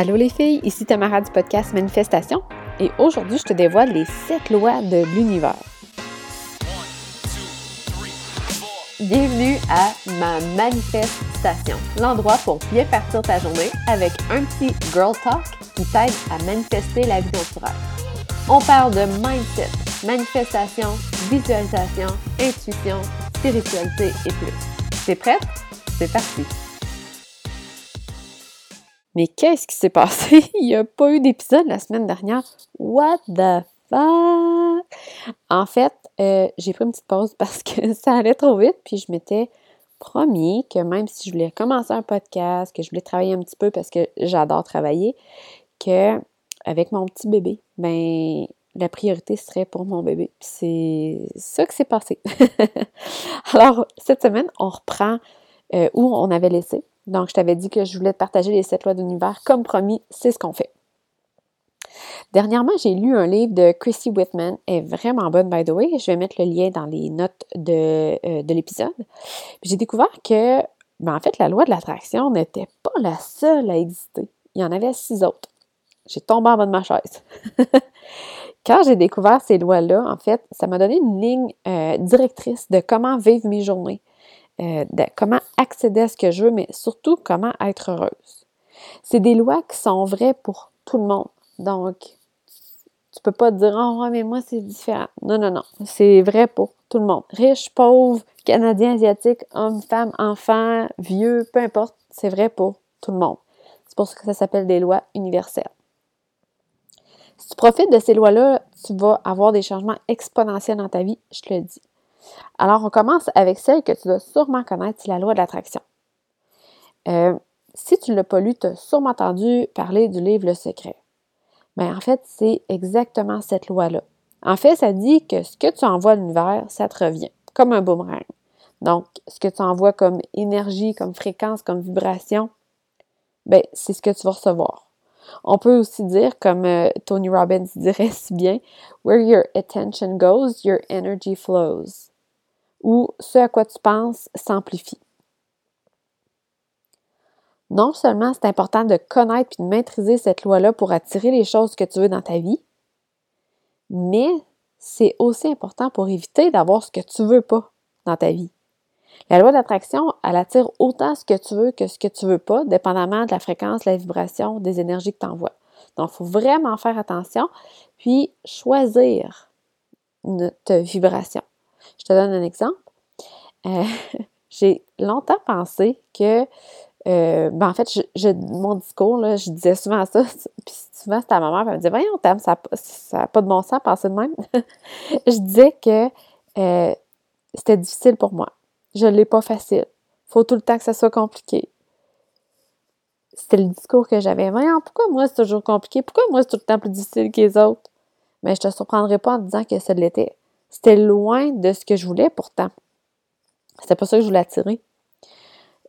Allô les filles, ici Tamara du podcast Manifestation et aujourd'hui je te dévoile les 7 lois de l'univers. Bienvenue à ma manifestation, l'endroit pour bien partir ta journée avec un petit girl talk qui t'aide à manifester la vie naturelle. On parle de mindset, manifestation, visualisation, intuition, spiritualité et plus. T'es prête? C'est parti! Mais qu'est-ce qui s'est passé? Il n'y a pas eu d'épisode la semaine dernière. What the fuck? En fait, euh, j'ai pris une petite pause parce que ça allait trop vite, puis je m'étais promis que même si je voulais commencer un podcast, que je voulais travailler un petit peu parce que j'adore travailler, que avec mon petit bébé, ben la priorité serait pour mon bébé. C'est ça que s'est passé. Alors, cette semaine, on reprend euh, où on avait laissé. Donc, je t'avais dit que je voulais te partager les sept lois de l'univers. Comme promis, c'est ce qu'on fait. Dernièrement, j'ai lu un livre de Chrissy Whitman. Elle est vraiment bonne, by the way. Je vais mettre le lien dans les notes de, euh, l'épisode. J'ai découvert que, ben, en fait, la loi de l'attraction n'était pas la seule à exister. Il y en avait six autres. J'ai tombé en bas de ma chaise. Quand j'ai découvert ces lois-là, en fait, ça m'a donné une ligne euh, directrice de comment vivre mes journées. Euh, comment accéder à ce que je veux, mais surtout comment être heureuse. C'est des lois qui sont vraies pour tout le monde. Donc, tu peux pas te dire, oh, mais moi, c'est différent. Non, non, non. C'est vrai pour tout le monde. Riche, pauvre, Canadien, Asiatique, homme, femme, enfant, vieux, peu importe. C'est vrai pour tout le monde. C'est pour ça que ça s'appelle des lois universelles. Si tu profites de ces lois-là, tu vas avoir des changements exponentiels dans ta vie, je te le dis. Alors, on commence avec celle que tu dois sûrement connaître, c'est la loi de l'attraction. Euh, si tu ne l'as pas lu, tu as sûrement entendu parler du livre Le Secret. Mais en fait, c'est exactement cette loi-là. En fait, ça dit que ce que tu envoies à l'univers, ça te revient, comme un boomerang. Donc, ce que tu envoies comme énergie, comme fréquence, comme vibration, ben, c'est ce que tu vas recevoir. On peut aussi dire, comme euh, Tony Robbins dirait si bien, Where your attention goes, your energy flows ou ce à quoi tu penses s'amplifie. Non seulement c'est important de connaître et de maîtriser cette loi-là pour attirer les choses que tu veux dans ta vie, mais c'est aussi important pour éviter d'avoir ce que tu veux pas dans ta vie. La loi d'attraction, elle attire autant ce que tu veux que ce que tu veux pas, dépendamment de la fréquence, la vibration, des énergies que tu envoies. Donc, il faut vraiment faire attention, puis choisir notre vibration. Je te donne un exemple. Euh, j'ai longtemps pensé que, euh, ben en fait, mon discours, là, je disais souvent ça, puis souvent c'était à ma mère, elle me disait, voyons, Tam, ça n'a pas de bon sens penser de même. je disais que euh, c'était difficile pour moi. Je ne l'ai pas facile. faut tout le temps que ça soit compliqué. C'était le discours que j'avais. Voyons, pourquoi moi c'est toujours compliqué? Pourquoi moi c'est tout le temps plus difficile que les autres? Mais je te surprendrai pas en disant que ça l'était. C'était loin de ce que je voulais pourtant. C'était pas ça que je voulais attirer.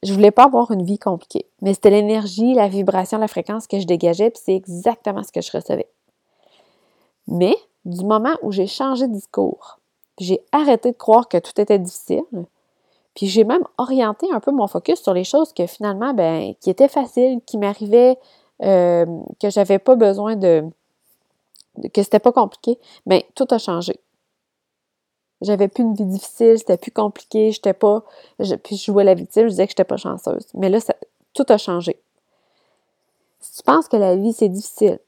Je voulais pas avoir une vie compliquée. Mais c'était l'énergie, la vibration, la fréquence que je dégageais, puis c'est exactement ce que je recevais. Mais du moment où j'ai changé de discours, j'ai arrêté de croire que tout était difficile, puis j'ai même orienté un peu mon focus sur les choses que finalement, ben, qui étaient faciles, qui m'arrivaient, euh, que j'avais pas besoin de, que c'était pas compliqué, mais ben, tout a changé. J'avais plus une vie difficile, c'était plus compliqué, j'étais pas. puis je jouais la victime, je disais que j'étais pas chanceuse. Mais là, tout a changé. Si tu penses que la vie c'est difficile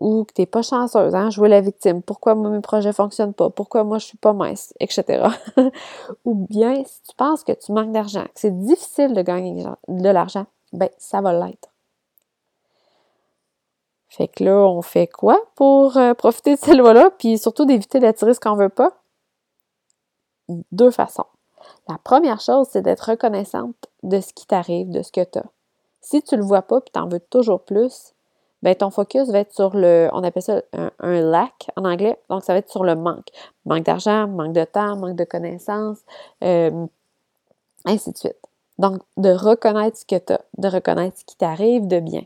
ou que tu n'es pas chanceuse, hein, jouer la victime, pourquoi moi mes projets fonctionnent pas, pourquoi moi je suis pas mince, etc. ou bien si tu penses que tu manques d'argent, que c'est difficile de gagner de l'argent, ben ça va l'être. Fait que là, on fait quoi pour euh, profiter de cette loi-là, puis surtout d'éviter d'attirer ce qu'on veut pas? Deux façons. La première chose, c'est d'être reconnaissante de ce qui t'arrive, de ce que tu as. Si tu le vois pas puis tu en veux toujours plus, ben ton focus va être sur le, on appelle ça un, lack en anglais, donc ça va être sur le manque. Manque d'argent, manque de temps, manque de connaissances, euh, ainsi de suite. Donc, de reconnaître ce que tu as, de reconnaître ce qui t'arrive de bien.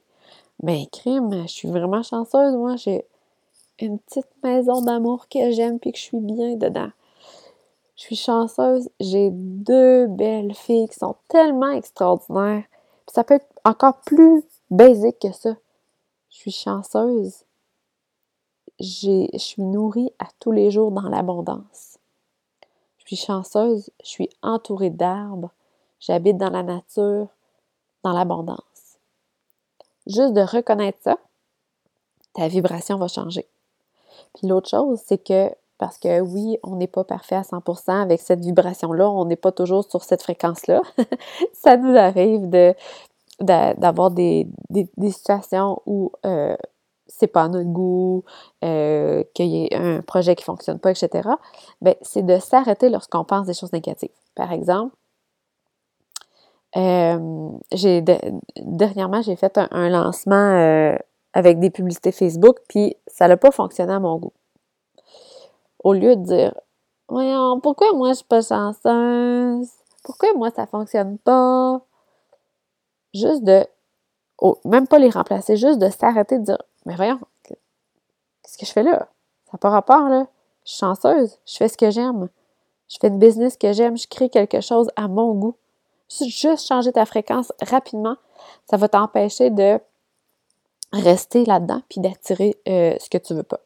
Ben, crime, je suis vraiment chanceuse, moi, j'ai une petite maison d'amour que j'aime puis que je suis bien dedans. Je suis chanceuse, j'ai deux belles filles qui sont tellement extraordinaires. ça peut être encore plus basique que ça. Je suis chanceuse. Je suis nourrie à tous les jours dans l'abondance. Je suis chanceuse, je suis entourée d'arbres, j'habite dans la nature, dans l'abondance. Juste de reconnaître ça, ta vibration va changer. Puis l'autre chose, c'est que, parce que oui, on n'est pas parfait à 100% avec cette vibration-là, on n'est pas toujours sur cette fréquence-là. ça nous arrive de d'avoir des, des, situations où euh, c'est pas à notre goût, euh, qu'il y ait un projet qui fonctionne pas, etc. Bien, c'est de s'arrêter lorsqu'on pense des choses négatives. Par exemple, euh, j'ai dernièrement, j'ai fait un, lancement euh, avec des publicités Facebook, puis ça n'a pas fonctionné à mon goût. Au lieu de dire Voyons, pourquoi moi je suis pas chanceuse? Pourquoi moi ça fonctionne pas? Juste de. même pas les remplacer, juste de s'arrêter de dire Mais voyons, qu'est-ce que je fais là? Ça n'a pas rapport, là. Je suis chanceuse, je fais ce que j'aime. Je fais une business que j'aime, je crée quelque chose à mon goût. Juste changer ta fréquence rapidement, ça va t'empêcher de rester là-dedans puis d'attirer euh, ce que tu veux pas.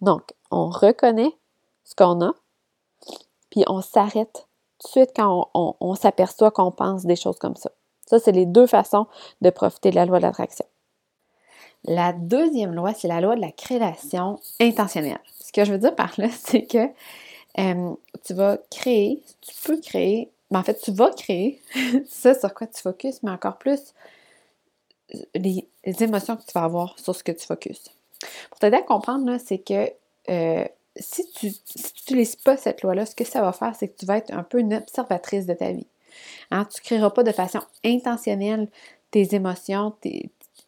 Donc, on reconnaît ce qu'on a, puis on s'arrête tout de suite quand on, s'aperçoit qu'on pense des choses comme ça. Ça, c'est les deux façons de profiter de la loi de l'attraction. La deuxième loi, c'est la loi de la création intentionnelle. Ce que je veux dire par là, c'est que euh, tu vas créer, tu peux créer, mais en fait, tu vas créer ça sur quoi tu focuses, mais encore plus les, émotions que tu vas avoir sur ce que tu focuses. Pour t'aider à comprendre, c'est que euh, si tu n'utilises pas cette loi-là, ce que ça va faire, c'est que tu vas être un peu une observatrice de ta vie. Hein? Tu ne créeras pas de façon intentionnelle tes émotions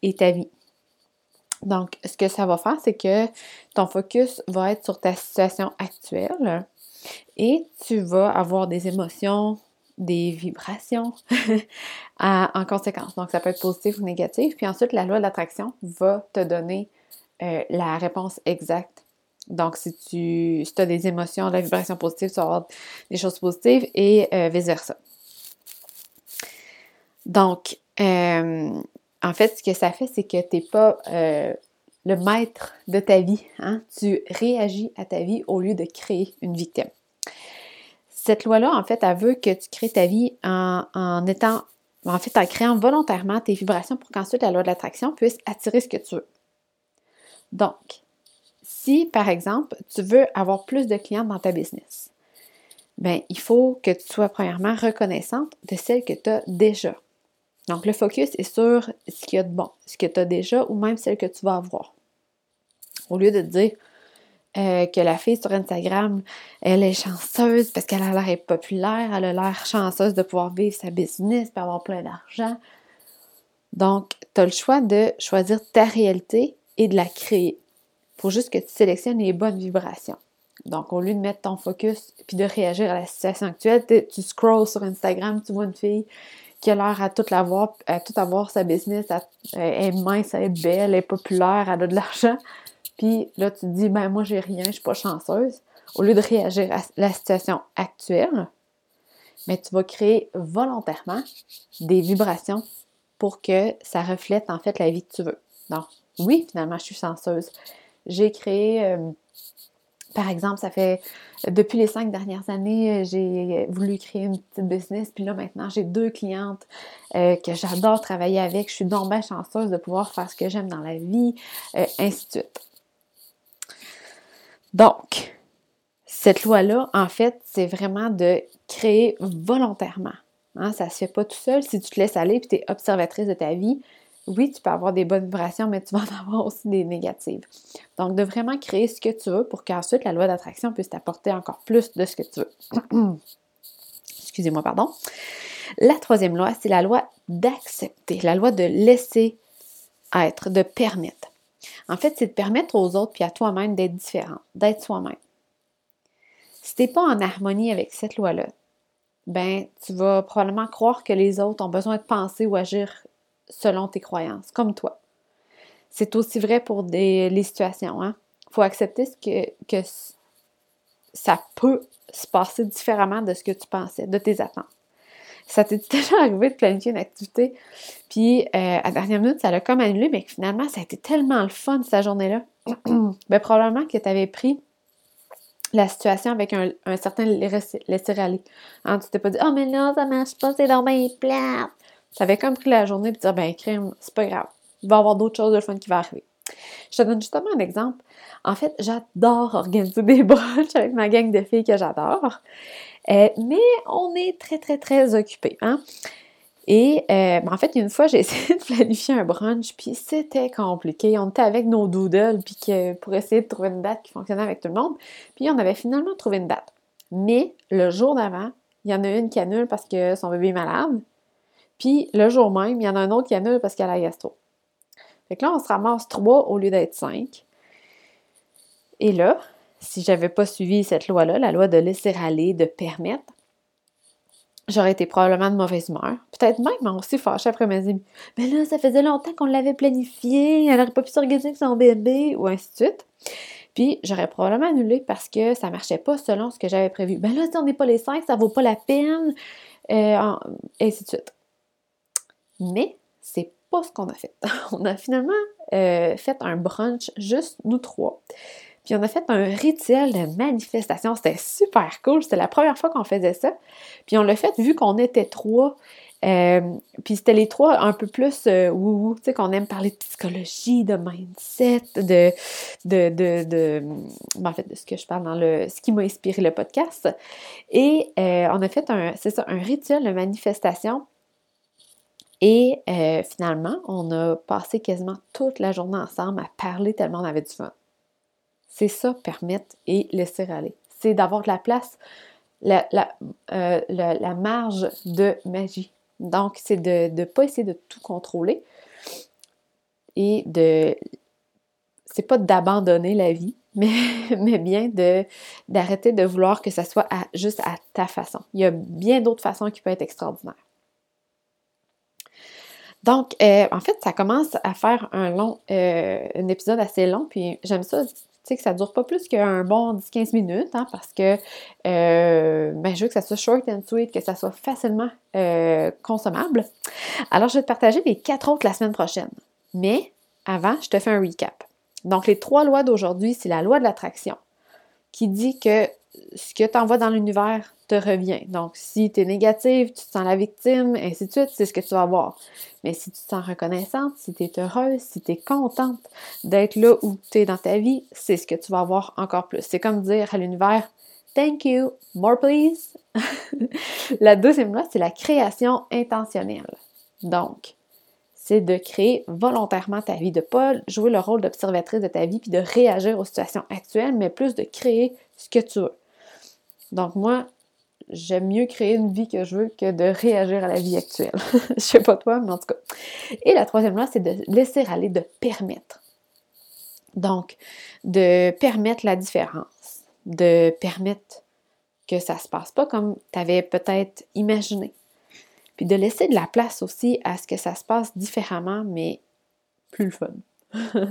et ta vie. Donc, ce que ça va faire, c'est que ton focus va être sur ta situation actuelle et tu vas avoir des émotions, des vibrations en conséquence. Donc, ça peut être positif ou négatif. Puis ensuite, la loi de l'attraction va te donner euh, la réponse exacte. Donc, si tu as des émotions, la vibration positive, tu vas avoir des choses positives et euh, vice-versa. Donc, euh, en fait, ce que ça fait, c'est que tu n'es pas le maître de ta vie. Hein? Tu réagis à ta vie au lieu de créer une victime. Cette loi-là, en fait, elle veut que tu crées ta vie en, étant, en fait, en créant volontairement tes vibrations pour qu'ensuite la loi de l'attraction puisse attirer ce que tu veux. Donc, si, par exemple, tu veux avoir plus de clients dans ta business, bien, il faut que tu sois premièrement reconnaissante de celles que tu as déjà. Donc, le focus est sur ce qu'il y a de bon, ce que tu as déjà ou même celle que tu vas avoir. Au lieu de dire, euh, que la fille sur Instagram, elle est chanceuse parce qu'elle a l'air populaire, elle a l'air chanceuse de pouvoir vivre sa business, et avoir plein d'argent. Donc, tu as le choix de choisir ta réalité et de la créer. Faut juste que tu sélectionnes les bonnes vibrations. Donc, au lieu de mettre ton focus puis de réagir à la situation actuelle, tu scrolls sur Instagram, tu vois une fille qui a l'air à tout l'avoir, à tout avoir sa business, elle est mince, elle est belle, elle est populaire, elle a de l'argent. Puis là, tu te dis, ben moi, j'ai rien, je suis pas chanceuse. Au lieu de réagir à la situation actuelle, mais tu vas créer volontairement des vibrations pour que ça reflète en fait la vie que tu veux. Donc, oui, finalement, je suis chanceuse. J'ai créé, euh, par exemple, ça fait depuis les cinq dernières années, j'ai voulu créer une petite business, puis là maintenant j'ai deux clientes euh, que j'adore travailler avec. Je suis donc chanceuse de pouvoir faire ce que j'aime dans la vie, euh, ainsi de suite. Donc, cette loi-là, en fait, c'est vraiment de créer volontairement. Hein, ça ne se fait pas tout seul. Si tu te laisses aller et tu es observatrice de ta vie, oui, tu peux avoir des bonnes vibrations, mais tu vas en avoir aussi des négatives. Donc, de vraiment créer ce que tu veux pour qu'ensuite la loi d'attraction puisse t'apporter encore plus de ce que tu veux. Excusez-moi, pardon. La troisième loi, c'est la loi d'accepter, la loi de laisser être, de permettre. En fait, c'est de permettre aux autres puis à toi-même d'être différent, d'être soi-même. Si tu n'es pas en harmonie avec cette loi-là, ben, tu vas probablement croire que les autres ont besoin de penser ou agir selon tes croyances, comme toi. C'est aussi vrai pour les situations. Il hein. faut accepter ce que, ça peut se passer différemment de ce que tu pensais, de tes attentes. ça t'est déjà arrivé de planifier une activité, puis euh, à dernière minute, ça l'a comme annulé, mais finalement, ça a été tellement le fun cette journée-là. ben, probablement que tu avais pris la situation avec un, certain laisser-aller. Hein, tu t'es pas dit, oh, mais non, ça marche pas, c'est dans mes plate. Tu avais comme pris la journée et dire, ben, crime, c'est pas grave. Il va y avoir d'autres choses de fun qui vont arriver. Je te donne justement un exemple. En fait, j'adore organiser des brunchs avec ma gang de filles que j'adore. Euh, mais on est très, très, très occupés. Hein? Et euh, ben, en fait, une fois, j'ai essayé de planifier un brunch, puis c'était compliqué. On était avec nos doodles, puis pour essayer de trouver une date qui fonctionnait avec tout le monde. Puis on avait finalement trouvé une date. Mais le jour d'avant, il y en a une qui annule parce que son bébé est malade. Puis le jour même, il y en a un autre qui annule parce qu'elle a la gastro. Fait que là, on se ramasse trois au lieu d'être cinq. Et là, si j'avais pas suivi cette loi-là, la loi de laisser aller, de permettre, j'aurais été probablement de mauvaise humeur. Peut-être même aussi fâchée après mes amis. Mais là, ça faisait longtemps qu'on l'avait planifié, elle n'aurait pas pu s'organiser avec son bébé, ou ainsi de suite. Puis j'aurais probablement annulé parce que ça marchait pas selon ce que j'avais prévu. Ben là, si on n'est pas les cinq, ça vaut pas la peine, et euh, ainsi de suite. Mais c'est pas ce qu'on a fait. on a finalement euh, fait un brunch juste nous trois. Puis on a fait un rituel de manifestation. C'était super cool. C'était la première fois qu'on faisait ça. Puis on l'a fait vu qu'on était trois. Euh, puis c'était les trois un peu plus euh, tu sais, qu'on aime parler de psychologie, de mindset, de, de, de, de ben, en fait, de ce que je parle dans le, ce qui m'a inspiré le podcast. Et euh, on a fait un, c'est ça, un rituel de manifestation. Et finalement, on a passé quasiment toute la journée ensemble à parler tellement on avait du fun. C'est ça, permettre et laisser aller. C'est d'avoir de la place, la, euh, marge de magie. Donc, c'est de ne pas essayer de tout contrôler et de. C'est pas d'abandonner la vie, mais, mais bien de, d'arrêter de vouloir que ça soit juste à ta façon. Il y a bien d'autres façons qui peuvent être extraordinaires. Donc, euh, en fait, ça commence à faire un long, euh, un épisode assez long, puis j'aime ça sais, que ça dure pas plus qu'un bon 10-15 minutes, hein, parce que euh, ben, je veux que ça soit short and sweet, que ça soit facilement consommable. Alors, je vais te partager les quatre autres la semaine prochaine. Mais avant, je te fais un recap. Donc, les trois lois d'aujourd'hui, c'est la loi de l'attraction, qui dit que ce que tu envoies dans l'univers te revient. Donc, si tu es négative, tu te sens la victime, ainsi de suite, c'est ce que tu vas voir. Mais si tu te sens reconnaissante, si tu es heureuse, si tu es contente d'être là où tu es dans ta vie, c'est ce que tu vas avoir encore plus. C'est comme dire à l'univers Thank you, more please. la deuxième loi, c'est la création intentionnelle. Donc, c'est de créer volontairement ta vie, de ne pas jouer le rôle d'observatrice de ta vie puis de réagir aux situations actuelles, mais plus de créer ce que tu veux. Donc, moi, j'aime mieux créer une vie que je veux que de réagir à la vie actuelle. je sais pas toi, mais en tout cas. Et la troisième loi, c'est de laisser aller, de permettre. Donc, de permettre la différence, de permettre que ça se passe pas comme tu avais peut-être imaginé. Puis de laisser de la place aussi à ce que ça se passe différemment, mais plus le fun.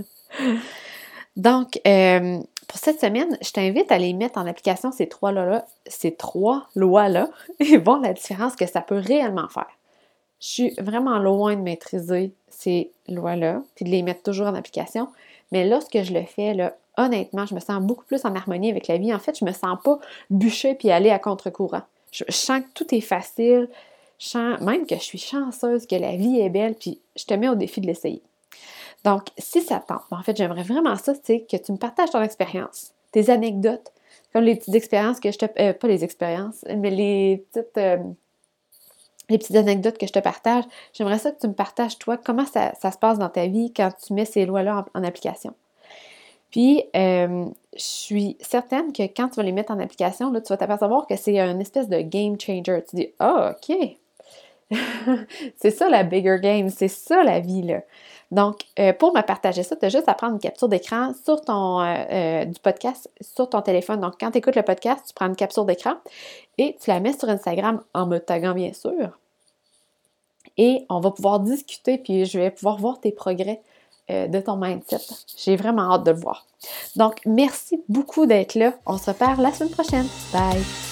Donc, euh, pour cette semaine, je t'invite à les mettre en application, ces trois lois-là, ces trois lois-là, et voir la différence que ça peut réellement faire. Je suis vraiment loin de maîtriser ces lois-là, puis de les mettre toujours en application. Mais lorsque je le fais, honnêtement, je me sens beaucoup plus en harmonie avec la vie. En fait, je me sens pas bûcher puis aller à contre-courant. Je, sens que tout est facile. Je même que je suis chanceuse, que la vie est belle, puis je te mets au défi de l'essayer. Donc, si ça tente, en fait, j'aimerais vraiment ça, c'est que tu me partages ton expérience, tes anecdotes, comme les petites expériences que je te... Euh, pas les expériences, mais les petites... Euh, les petites anecdotes que je te partage, j'aimerais ça que tu me partages, toi, comment ça, se passe dans ta vie quand tu mets ces lois-là en, application. Puis, euh, je suis certaine que quand tu vas les mettre en application, là, tu vas t'apercevoir que c'est un espèce de game changer. Tu dis, ah, OK. c'est ça la bigger game, c'est ça la vie, là. Donc, euh, pour me partager ça, tu as juste à prendre une capture d'écran sur euh, euh, du podcast sur ton téléphone. Donc, quand tu écoutes le podcast, tu prends une capture d'écran et tu la mets sur Instagram en me taguant, bien sûr. Et on va pouvoir discuter, puis je vais pouvoir voir tes progrès de ton mindset. J'ai vraiment hâte de le voir. Donc, merci beaucoup d'être là. On se reparle la semaine prochaine. Bye!